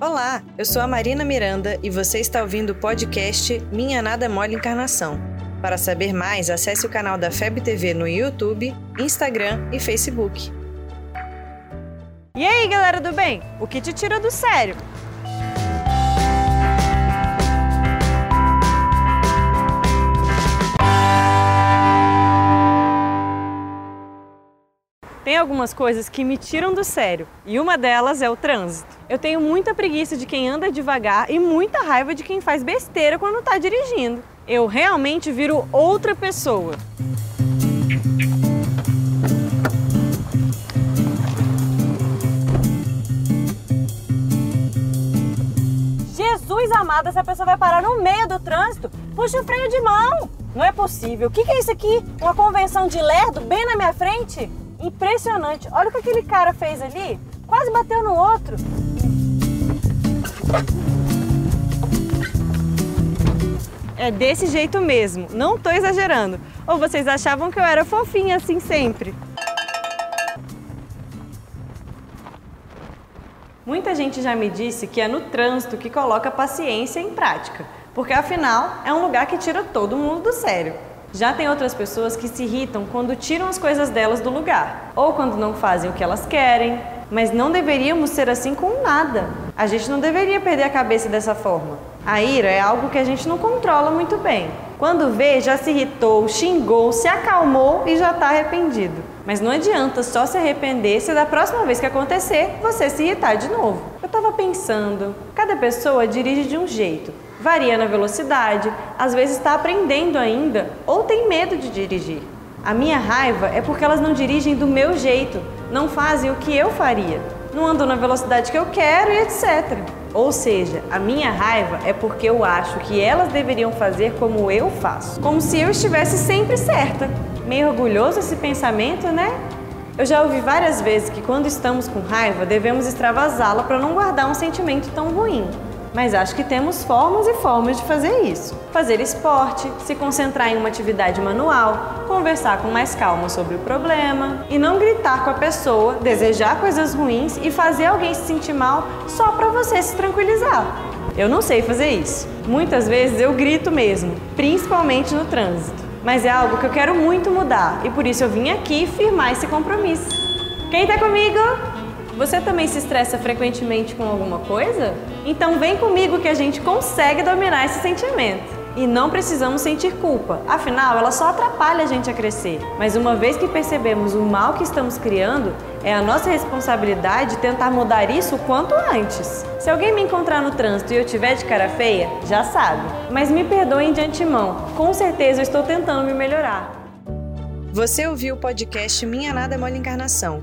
Olá, eu sou a Marina Miranda e você está ouvindo o podcast Minha Nada Mole Encarnação. Para saber mais, acesse o canal da FEB TV no YouTube, Instagram e Facebook. E aí, galera do bem? O que te tira do sério? Tem algumas coisas que me tiram do sério e uma delas é o trânsito. Eu tenho muita preguiça de quem anda devagar e muita raiva de quem faz besteira quando está dirigindo. Eu realmente viro outra pessoa. Jesus amado, essa pessoa vai parar no meio do trânsito. Puxa o freio de mão. Não é possível. O que, que é isso aqui? Uma convenção de lerdo bem na minha frente? Impressionante. Olha o que aquele cara fez ali. Quase bateu no outro. É desse jeito mesmo, não tô exagerando. Ou vocês achavam que eu era fofinha assim sempre? Muita gente já me disse que é no trânsito que coloca paciência em prática, porque afinal é um lugar que tira todo mundo do sério. Já tem outras pessoas que se irritam quando tiram as coisas delas do lugar, ou quando não fazem o que elas querem, mas não deveríamos ser assim com nada. A gente não deveria perder a cabeça dessa forma. A ira é algo que a gente não controla muito bem. Quando vê, já se irritou, xingou, se acalmou e já está arrependido. Mas não adianta só se arrepender se da próxima vez que acontecer você se irritar de novo. Eu estava pensando, cada pessoa dirige de um jeito varia na velocidade, às vezes está aprendendo ainda ou tem medo de dirigir. A minha raiva é porque elas não dirigem do meu jeito, não fazem o que eu faria, não andam na velocidade que eu quero e etc. Ou seja, a minha raiva é porque eu acho que elas deveriam fazer como eu faço, como se eu estivesse sempre certa. Meio orgulhoso esse pensamento, né? Eu já ouvi várias vezes que quando estamos com raiva devemos extravasá-la para não guardar um sentimento tão ruim mas acho que temos formas e formas de fazer isso. Fazer esporte, se concentrar em uma atividade manual, conversar com mais calma sobre o problema e não gritar com a pessoa, desejar coisas ruins e fazer alguém se sentir mal só para você se tranquilizar. Eu não sei fazer isso. Muitas vezes eu grito mesmo, principalmente no trânsito. Mas é algo que eu quero muito mudar e por isso eu vim aqui firmar esse compromisso. Quem tá comigo? Você também se estressa frequentemente com alguma coisa? Então vem comigo que a gente consegue dominar esse sentimento. E não precisamos sentir culpa, afinal, ela só atrapalha a gente a crescer. Mas uma vez que percebemos o mal que estamos criando, é a nossa responsabilidade tentar mudar isso o quanto antes. Se alguém me encontrar no trânsito e eu tiver de cara feia, já sabe. Mas me perdoem de antemão, com certeza eu estou tentando me melhorar. Você ouviu o podcast Minha Nada Mole Encarnação.